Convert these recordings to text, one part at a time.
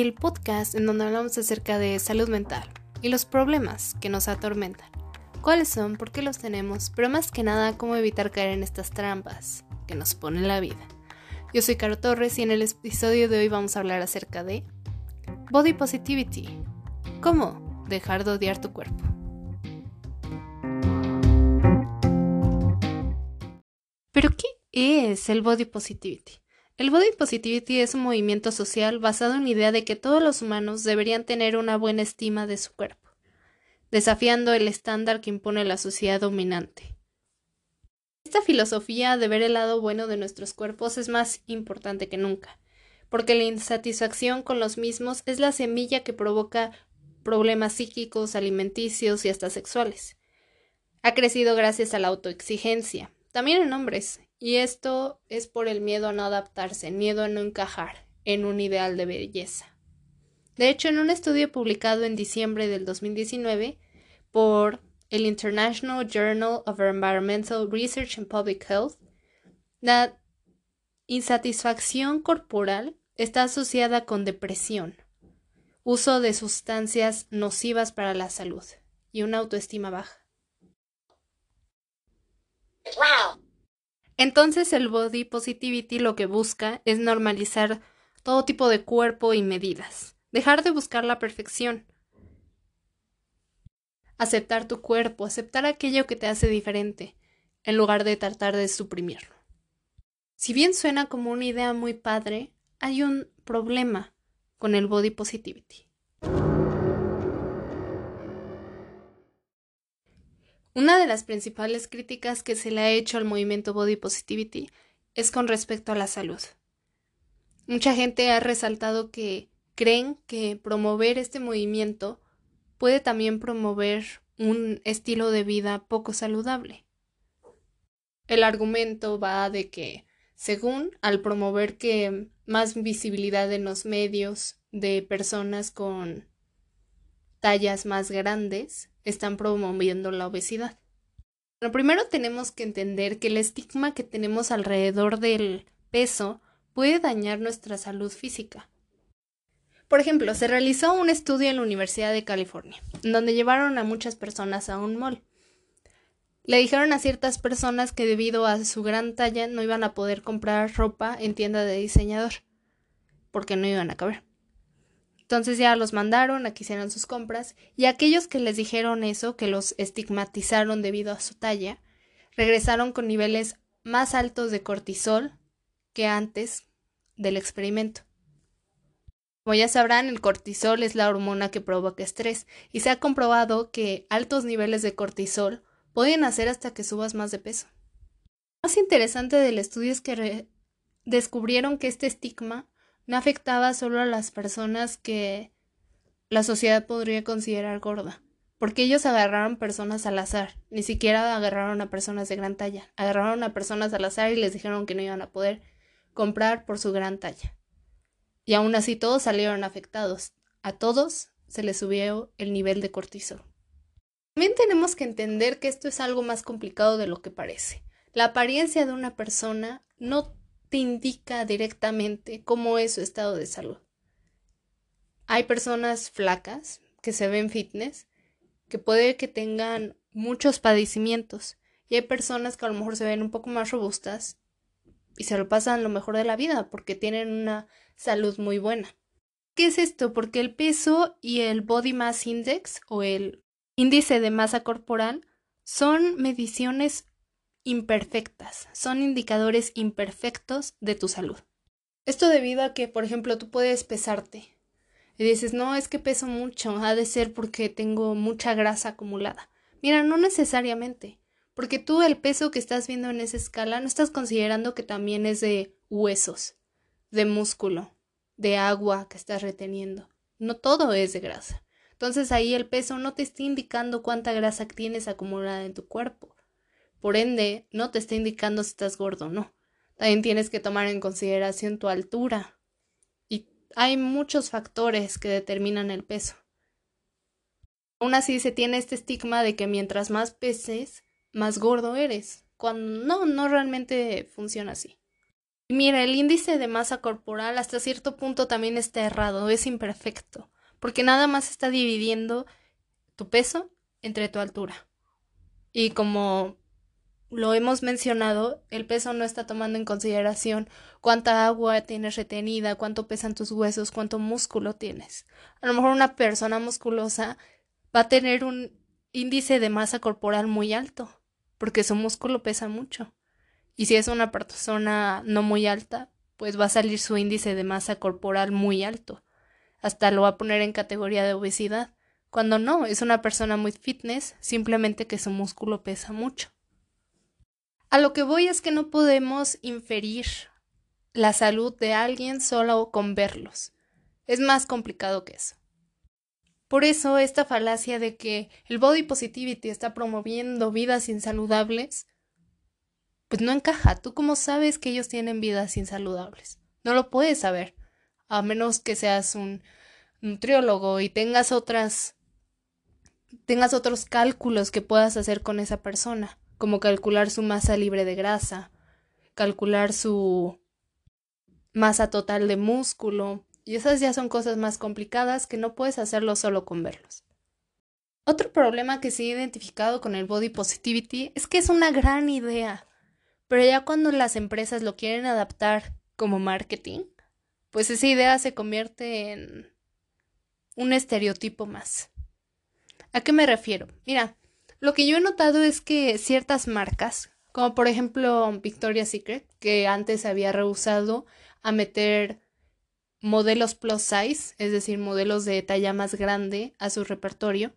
el podcast en donde hablamos acerca de salud mental y los problemas que nos atormentan, cuáles son, por qué los tenemos, pero más que nada cómo evitar caer en estas trampas que nos pone la vida. Yo soy Caro Torres y en el episodio de hoy vamos a hablar acerca de Body Positivity, cómo dejar de odiar tu cuerpo. ¿Pero qué es el body positivity? El body positivity es un movimiento social basado en la idea de que todos los humanos deberían tener una buena estima de su cuerpo, desafiando el estándar que impone la sociedad dominante. Esta filosofía de ver el lado bueno de nuestros cuerpos es más importante que nunca, porque la insatisfacción con los mismos es la semilla que provoca problemas psíquicos, alimenticios y hasta sexuales. Ha crecido gracias a la autoexigencia, también en hombres, y esto es por el miedo a no adaptarse, miedo a no encajar en un ideal de belleza. De hecho, en un estudio publicado en diciembre del 2019 por el International Journal of Environmental Research and Public Health, la insatisfacción corporal está asociada con depresión, uso de sustancias nocivas para la salud y una autoestima baja. Entonces el body positivity lo que busca es normalizar todo tipo de cuerpo y medidas, dejar de buscar la perfección, aceptar tu cuerpo, aceptar aquello que te hace diferente, en lugar de tratar de suprimirlo. Si bien suena como una idea muy padre, hay un problema con el body positivity. Una de las principales críticas que se le ha hecho al movimiento Body Positivity es con respecto a la salud. Mucha gente ha resaltado que creen que promover este movimiento puede también promover un estilo de vida poco saludable. El argumento va de que, según al promover que más visibilidad en los medios de personas con tallas más grandes, están promoviendo la obesidad. Lo primero tenemos que entender que el estigma que tenemos alrededor del peso puede dañar nuestra salud física. Por ejemplo, se realizó un estudio en la Universidad de California, donde llevaron a muchas personas a un mall. Le dijeron a ciertas personas que debido a su gran talla no iban a poder comprar ropa en tienda de diseñador, porque no iban a caber. Entonces ya los mandaron a que hicieran sus compras y aquellos que les dijeron eso, que los estigmatizaron debido a su talla, regresaron con niveles más altos de cortisol que antes del experimento. Como ya sabrán, el cortisol es la hormona que provoca estrés y se ha comprobado que altos niveles de cortisol pueden hacer hasta que subas más de peso. Lo más interesante del estudio es que descubrieron que este estigma no afectaba solo a las personas que la sociedad podría considerar gorda, porque ellos agarraron personas al azar, ni siquiera agarraron a personas de gran talla, agarraron a personas al azar y les dijeron que no iban a poder comprar por su gran talla. Y aún así todos salieron afectados, a todos se les subió el nivel de cortisol. También tenemos que entender que esto es algo más complicado de lo que parece. La apariencia de una persona no te indica directamente cómo es su estado de salud. Hay personas flacas que se ven fitness, que puede que tengan muchos padecimientos, y hay personas que a lo mejor se ven un poco más robustas y se lo pasan lo mejor de la vida porque tienen una salud muy buena. ¿Qué es esto? Porque el peso y el Body Mass Index o el índice de masa corporal son mediciones imperfectas, son indicadores imperfectos de tu salud. Esto debido a que, por ejemplo, tú puedes pesarte y dices, no, es que peso mucho, ha de ser porque tengo mucha grasa acumulada. Mira, no necesariamente, porque tú el peso que estás viendo en esa escala no estás considerando que también es de huesos, de músculo, de agua que estás reteniendo. no todo es de grasa. Entonces ahí el peso no te está indicando cuánta grasa tienes acumulada en tu cuerpo. Por ende, no te está indicando si estás gordo o no. También tienes que tomar en consideración tu altura. Y hay muchos factores que determinan el peso. Aún así se tiene este estigma de que mientras más peses, más gordo eres. Cuando no, no realmente funciona así. Mira, el índice de masa corporal hasta cierto punto también está errado, es imperfecto, porque nada más está dividiendo tu peso entre tu altura. Y como lo hemos mencionado, el peso no está tomando en consideración cuánta agua tienes retenida, cuánto pesan tus huesos, cuánto músculo tienes. A lo mejor una persona musculosa va a tener un índice de masa corporal muy alto, porque su músculo pesa mucho. Y si es una persona no muy alta, pues va a salir su índice de masa corporal muy alto. Hasta lo va a poner en categoría de obesidad, cuando no, es una persona muy fitness, simplemente que su músculo pesa mucho. A lo que voy es que no podemos inferir la salud de alguien solo con verlos. Es más complicado que eso. Por eso esta falacia de que el body positivity está promoviendo vidas insaludables, pues no encaja. ¿Tú cómo sabes que ellos tienen vidas insaludables? No lo puedes saber, a menos que seas un nutriólogo y tengas otras tengas otros cálculos que puedas hacer con esa persona como calcular su masa libre de grasa, calcular su masa total de músculo, y esas ya son cosas más complicadas que no puedes hacerlo solo con verlos. Otro problema que se ha identificado con el body positivity es que es una gran idea, pero ya cuando las empresas lo quieren adaptar como marketing, pues esa idea se convierte en un estereotipo más. ¿A qué me refiero? Mira, lo que yo he notado es que ciertas marcas, como por ejemplo Victoria's Secret, que antes había rehusado a meter modelos plus size, es decir, modelos de talla más grande a su repertorio,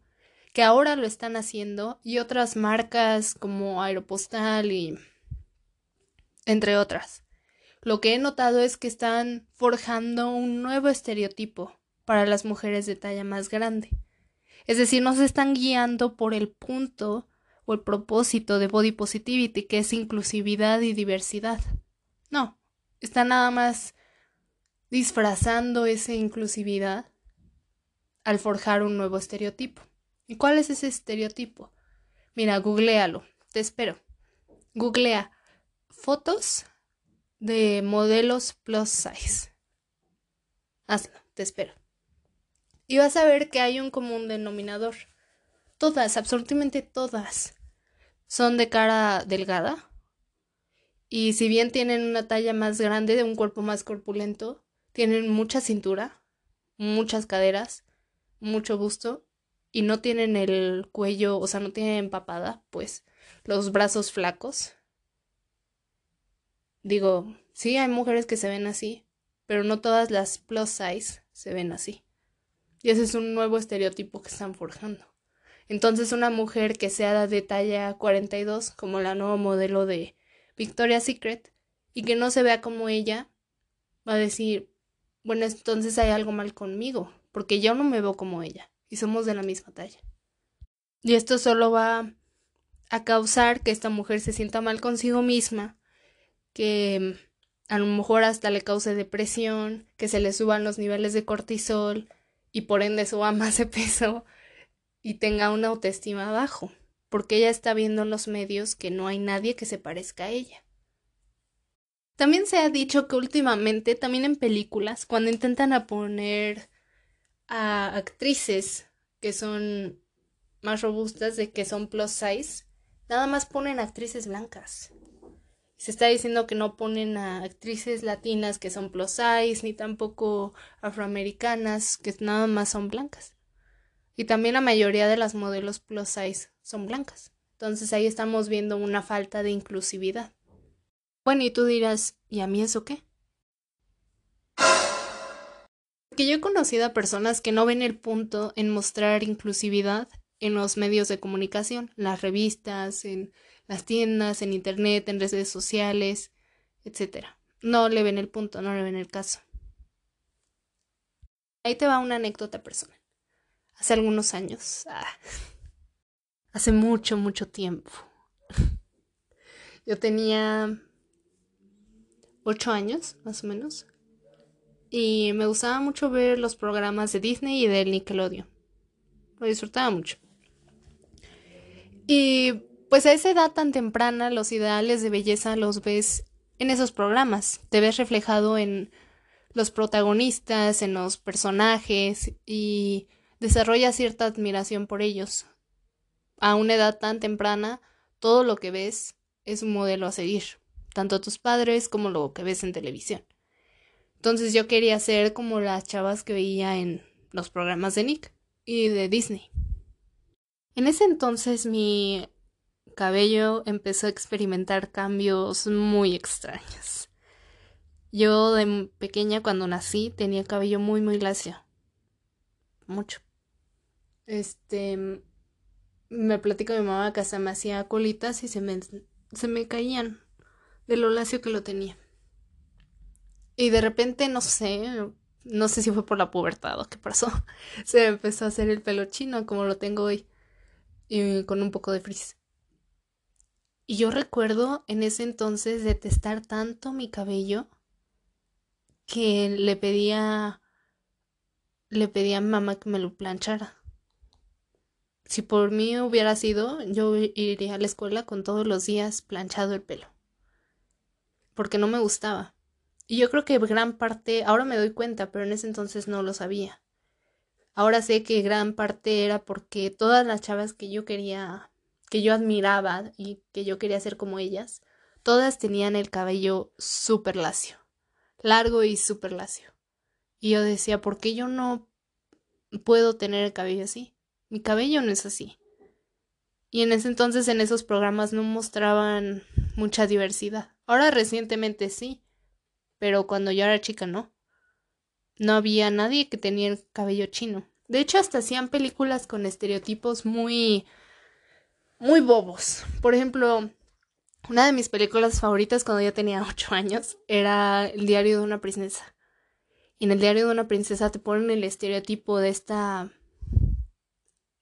que ahora lo están haciendo, y otras marcas como Aeropostal y entre otras. Lo que he notado es que están forjando un nuevo estereotipo para las mujeres de talla más grande. Es decir, no se están guiando por el punto o el propósito de Body Positivity, que es inclusividad y diversidad. No, están nada más disfrazando esa inclusividad al forjar un nuevo estereotipo. ¿Y cuál es ese estereotipo? Mira, googlealo, te espero. Googlea fotos de modelos plus size. Hazlo, te espero y vas a ver que hay un común denominador. Todas, absolutamente todas, son de cara delgada. Y si bien tienen una talla más grande, de un cuerpo más corpulento, tienen mucha cintura, muchas caderas, mucho busto y no tienen el cuello, o sea, no tienen empapada, pues los brazos flacos. Digo, sí, hay mujeres que se ven así, pero no todas las plus size se ven así. Y ese es un nuevo estereotipo que están forjando. Entonces una mujer que sea de talla 42, como la nueva modelo de Victoria's Secret, y que no se vea como ella, va a decir, bueno, entonces hay algo mal conmigo, porque yo no me veo como ella, y somos de la misma talla. Y esto solo va a causar que esta mujer se sienta mal consigo misma, que a lo mejor hasta le cause depresión, que se le suban los niveles de cortisol, y por ende suba más de peso y tenga una autoestima bajo, porque ella está viendo en los medios que no hay nadie que se parezca a ella. También se ha dicho que últimamente, también en películas, cuando intentan a poner a actrices que son más robustas, de que son plus size, nada más ponen actrices blancas. Se está diciendo que no ponen a actrices latinas que son plus size, ni tampoco afroamericanas, que nada más son blancas. Y también la mayoría de las modelos plus size son blancas. Entonces ahí estamos viendo una falta de inclusividad. Bueno, y tú dirás, ¿y a mí eso qué? Porque yo he conocido a personas que no ven el punto en mostrar inclusividad en los medios de comunicación, las revistas, en las tiendas, en internet, en redes sociales, etc. No le ven el punto, no le ven el caso. Ahí te va una anécdota personal. Hace algunos años, ah, hace mucho, mucho tiempo, yo tenía ocho años, más o menos, y me gustaba mucho ver los programas de Disney y del Nickelodeon. Lo disfrutaba mucho. Y pues a esa edad tan temprana los ideales de belleza los ves en esos programas. Te ves reflejado en los protagonistas, en los personajes y desarrollas cierta admiración por ellos. A una edad tan temprana, todo lo que ves es un modelo a seguir, tanto tus padres como lo que ves en televisión. Entonces yo quería ser como las chavas que veía en los programas de Nick y de Disney. En ese entonces mi cabello empezó a experimentar cambios muy extraños. Yo de pequeña cuando nací tenía cabello muy muy lacio. Mucho. Este me platica mi mamá que hasta me hacía colitas y se me, se me caían de lo lacio que lo tenía. Y de repente, no sé, no sé si fue por la pubertad o qué pasó, se empezó a hacer el pelo chino como lo tengo hoy, y con un poco de frizz. Y yo recuerdo en ese entonces detestar tanto mi cabello que le pedía le pedía a mamá que me lo planchara. Si por mí hubiera sido, yo iría a la escuela con todos los días planchado el pelo. Porque no me gustaba. Y yo creo que gran parte, ahora me doy cuenta, pero en ese entonces no lo sabía. Ahora sé que gran parte era porque todas las chavas que yo quería, que yo admiraba y que yo quería ser como ellas, todas tenían el cabello súper lacio, largo y súper lacio. Y yo decía, ¿por qué yo no puedo tener el cabello así? Mi cabello no es así. Y en ese entonces en esos programas no mostraban mucha diversidad. Ahora recientemente sí, pero cuando yo era chica no. No había nadie que tenía el cabello chino. De hecho, hasta hacían películas con estereotipos muy muy bobos. Por ejemplo, una de mis películas favoritas cuando yo tenía ocho años era El diario de una princesa. Y en el diario de una princesa te ponen el estereotipo de esta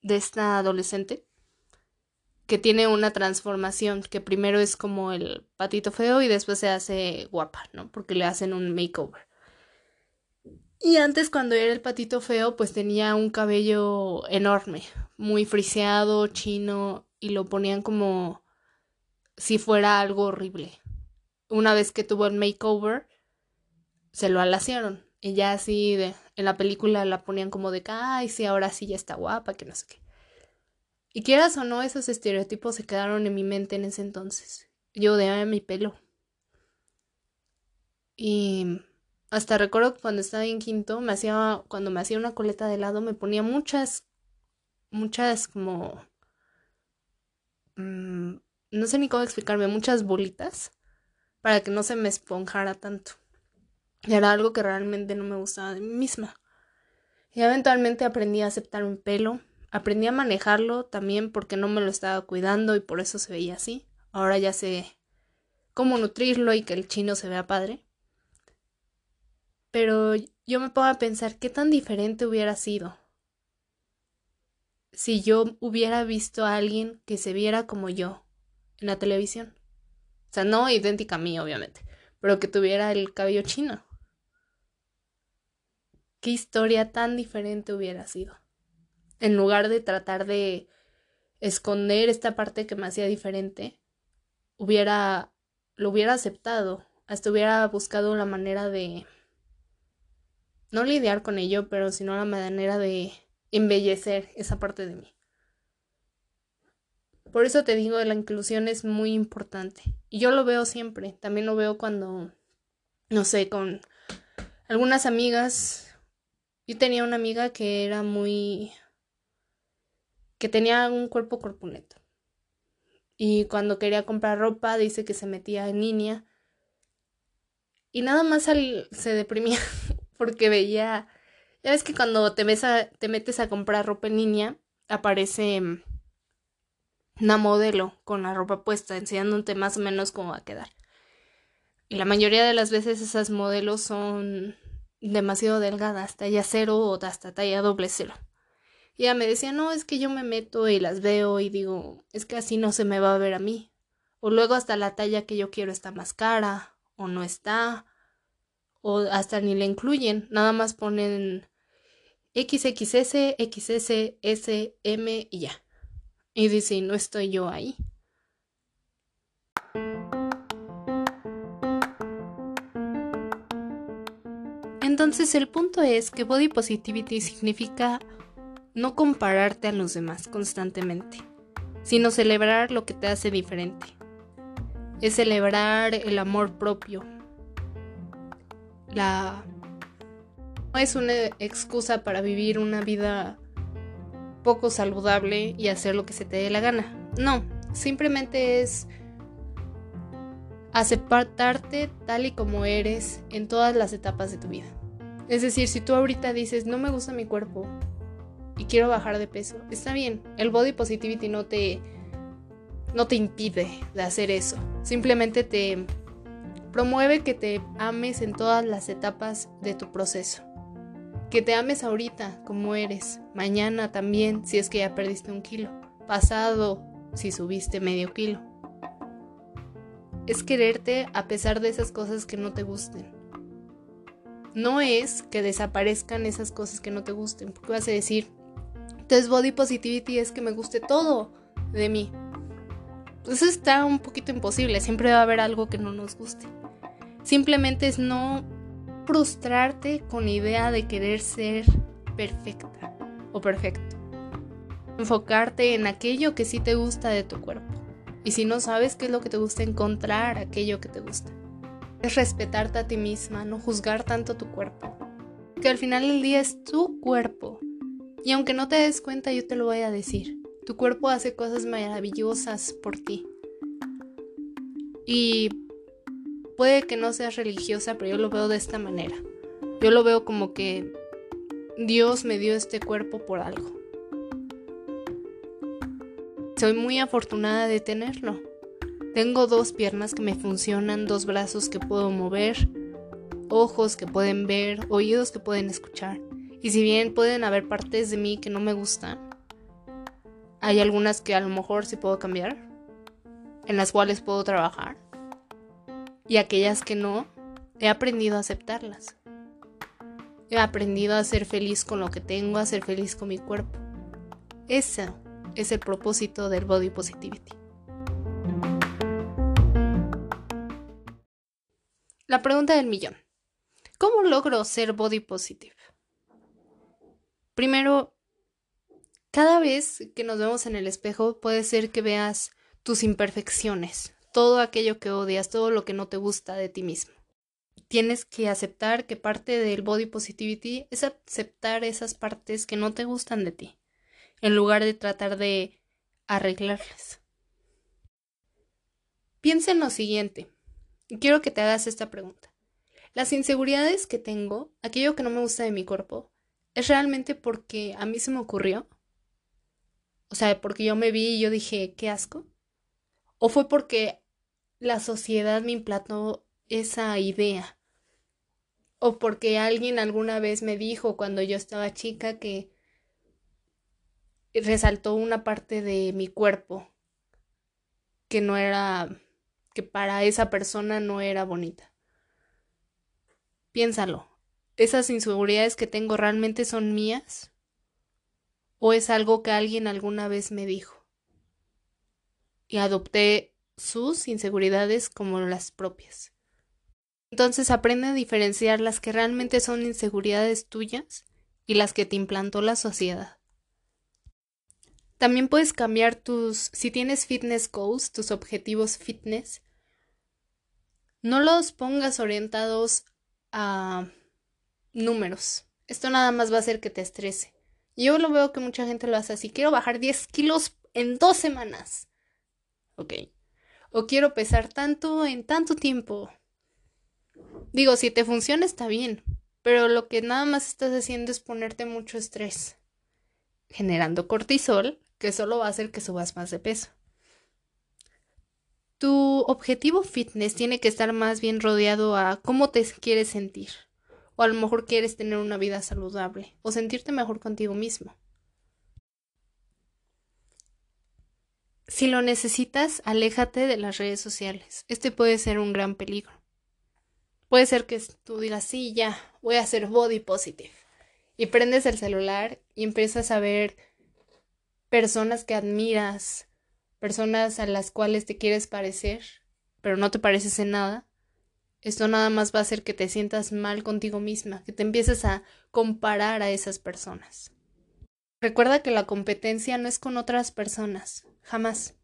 de esta adolescente que tiene una transformación, que primero es como el patito feo y después se hace guapa, ¿no? Porque le hacen un makeover. Y antes cuando era el patito feo, pues tenía un cabello enorme, muy friseado, chino, y lo ponían como si fuera algo horrible. Una vez que tuvo el makeover, se lo alaciaron. Y ya así de, en la película la ponían como de, ay, sí, ahora sí ya está guapa, que no sé qué. Y quieras o no, esos estereotipos se quedaron en mi mente en ese entonces. Yo odiaba mi pelo. Y hasta recuerdo que cuando estaba en quinto, me hacía, cuando me hacía una coleta de helado, me ponía muchas, muchas como, mm, no sé ni cómo explicarme, muchas bolitas para que no se me esponjara tanto. Y era algo que realmente no me gustaba de mí misma. Y eventualmente aprendí a aceptar mi pelo, Aprendí a manejarlo también porque no me lo estaba cuidando y por eso se veía así. Ahora ya sé cómo nutrirlo y que el chino se vea padre. Pero yo me pongo a pensar qué tan diferente hubiera sido si yo hubiera visto a alguien que se viera como yo en la televisión. O sea, no idéntica a mí, obviamente, pero que tuviera el cabello chino. ¿Qué historia tan diferente hubiera sido? en lugar de tratar de esconder esta parte que me hacía diferente, hubiera, lo hubiera aceptado, hasta hubiera buscado la manera de, no lidiar con ello, pero sino la manera de embellecer esa parte de mí. Por eso te digo, la inclusión es muy importante. Y yo lo veo siempre. También lo veo cuando, no sé, con algunas amigas. Yo tenía una amiga que era muy que tenía un cuerpo corpulento. Y cuando quería comprar ropa, dice que se metía en línea. Y nada más se deprimía porque veía. Ya ves que cuando te, te metes a comprar ropa en línea, aparece mm, una modelo con la ropa puesta, enseñándote más o menos cómo va a quedar. Y la mayoría de las veces esas modelos son demasiado delgada, hasta talla cero o hasta talla doble cero. Y ella me decía, no, es que yo me meto y las veo y digo, es que así no se me va a ver a mí. O luego hasta la talla que yo quiero está más cara, o no está, o hasta ni le incluyen, nada más ponen XXS, XS, S, M y ya. Y dice, no estoy yo ahí. Entonces el punto es que body positivity significa no compararte a los demás constantemente, sino celebrar lo que te hace diferente. Es celebrar el amor propio. La es una excusa para vivir una vida poco saludable y hacer lo que se te dé la gana. No, simplemente es aceptarte tal y como eres en todas las etapas de tu vida. Es decir, si tú ahorita dices, no me gusta mi cuerpo y quiero bajar de peso, está bien. El body positivity no te, no te impide de hacer eso. Simplemente te promueve que te ames en todas las etapas de tu proceso. Que te ames ahorita como eres, mañana también si es que ya perdiste un kilo, pasado si subiste medio kilo. Es quererte a pesar de esas cosas que no te gusten. No es que desaparezcan esas cosas que no te gusten, porque vas a decir, entonces body positivity es que me guste todo de mí. Pues eso está un poquito imposible, siempre va a haber algo que no nos guste. Simplemente es no frustrarte con idea de querer ser perfecta o perfecto. Enfocarte en aquello que sí te gusta de tu cuerpo. Y si no sabes qué es lo que te gusta, encontrar aquello que te gusta. Es respetarte a ti misma, no juzgar tanto tu cuerpo. Que al final del día es tu cuerpo. Y aunque no te des cuenta, yo te lo voy a decir. Tu cuerpo hace cosas maravillosas por ti. Y puede que no seas religiosa, pero yo lo veo de esta manera. Yo lo veo como que Dios me dio este cuerpo por algo. Soy muy afortunada de tenerlo. Tengo dos piernas que me funcionan, dos brazos que puedo mover, ojos que pueden ver, oídos que pueden escuchar. Y si bien pueden haber partes de mí que no me gustan, hay algunas que a lo mejor sí puedo cambiar, en las cuales puedo trabajar y aquellas que no, he aprendido a aceptarlas. He aprendido a ser feliz con lo que tengo, a ser feliz con mi cuerpo. Ese es el propósito del body positivity. La pregunta del millón. ¿Cómo logro ser body positive? Primero, cada vez que nos vemos en el espejo puede ser que veas tus imperfecciones, todo aquello que odias, todo lo que no te gusta de ti mismo. Tienes que aceptar que parte del body positivity es aceptar esas partes que no te gustan de ti, en lugar de tratar de arreglarlas. Piensa en lo siguiente, quiero que te hagas esta pregunta. Las inseguridades que tengo, aquello que no me gusta de mi cuerpo, ¿es realmente porque a mí se me ocurrió? O sea, porque yo me vi y yo dije, qué asco. ¿O fue porque la sociedad me implantó esa idea. O porque alguien alguna vez me dijo cuando yo estaba chica que resaltó una parte de mi cuerpo que no era, que para esa persona no era bonita. Piénsalo, ¿esas inseguridades que tengo realmente son mías? ¿O es algo que alguien alguna vez me dijo? Y adopté sus inseguridades como las propias. Entonces aprende a diferenciar las que realmente son inseguridades tuyas y las que te implantó la sociedad. También puedes cambiar tus, si tienes fitness goals, tus objetivos fitness, no los pongas orientados a números. Esto nada más va a hacer que te estrese. Yo lo veo que mucha gente lo hace así. Quiero bajar 10 kilos en dos semanas. Ok o quiero pesar tanto en tanto tiempo. Digo, si te funciona está bien, pero lo que nada más estás haciendo es ponerte mucho estrés, generando cortisol, que solo va a hacer que subas más de peso. Tu objetivo fitness tiene que estar más bien rodeado a cómo te quieres sentir O a lo mejor quieres tener una vida saludable o sentirte mejor contigo mismo. Si lo necesitas, aléjate de las redes sociales. Este puede ser un gran peligro. Puede ser que tú digas, sí, ya, voy a hacer body positive. Y prendes el celular y empiezas a ver personas que admiras, personas a las cuales te quieres parecer, pero no te pareces en nada. Esto nada más va a hacer que te sientas mal contigo misma, que te empieces a comparar a esas personas. Recuerda que la competencia no es con otras personas, jamás.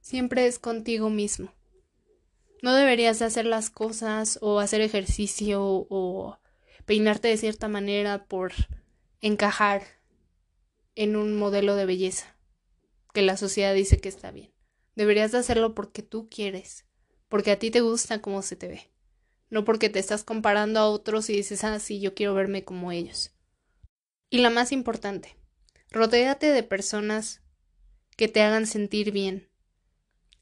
Siempre es contigo mismo. No deberías de hacer las cosas o hacer ejercicio o peinarte de cierta manera por encajar en un modelo de belleza que la sociedad dice que está bien. Deberías de hacerlo porque tú quieres, porque a ti te gusta cómo se te ve, no porque te estás comparando a otros y dices, ah, sí, yo quiero verme como ellos. Y la más importante, rodéate de personas que te hagan sentir bien.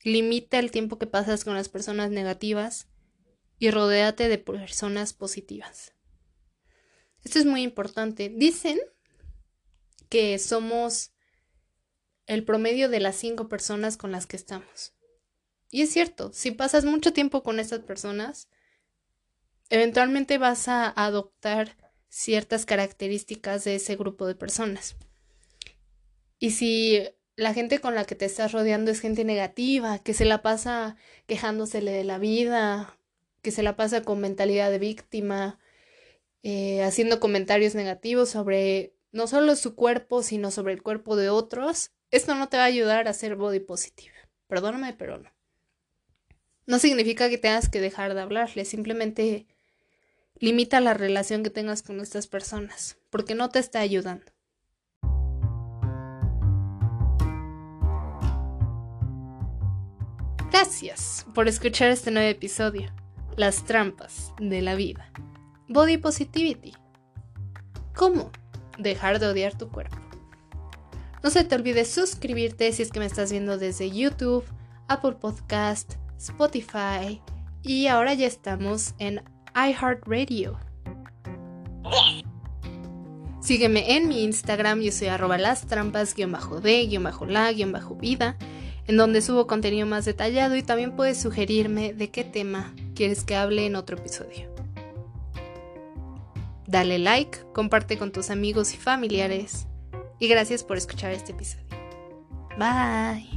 Limita el tiempo que pasas con las personas negativas y rodéate de personas positivas. Esto es muy importante. Dicen que somos el promedio de las cinco personas con las que estamos. Y es cierto, si pasas mucho tiempo con estas personas, eventualmente vas a adoptar ciertas características de ese grupo de personas. Y si la gente con la que te estás rodeando es gente negativa, que se la pasa quejándosele de la vida, que se la pasa con mentalidad de víctima, eh, haciendo comentarios negativos sobre no solo su cuerpo, sino sobre el cuerpo de otros, esto no te va a ayudar a ser body positive. Perdóname, pero no. No significa que tengas que dejar de hablarle, simplemente limita la relación que tengas con estas personas, porque no te está ayudando. Gracias por escuchar este nuevo episodio, Las trampas de la vida. Body Positivity. ¿Cómo? Dejar de odiar tu cuerpo. No se te olvide suscribirte si es que me estás viendo desde YouTube, Apple Podcast, Spotify y ahora ya estamos en iHeartRadio. Sígueme en mi Instagram, yo soy arroba las trampas-de-la-vida en donde subo contenido más detallado y también puedes sugerirme de qué tema quieres que hable en otro episodio. Dale like, comparte con tus amigos y familiares y gracias por escuchar este episodio. Bye.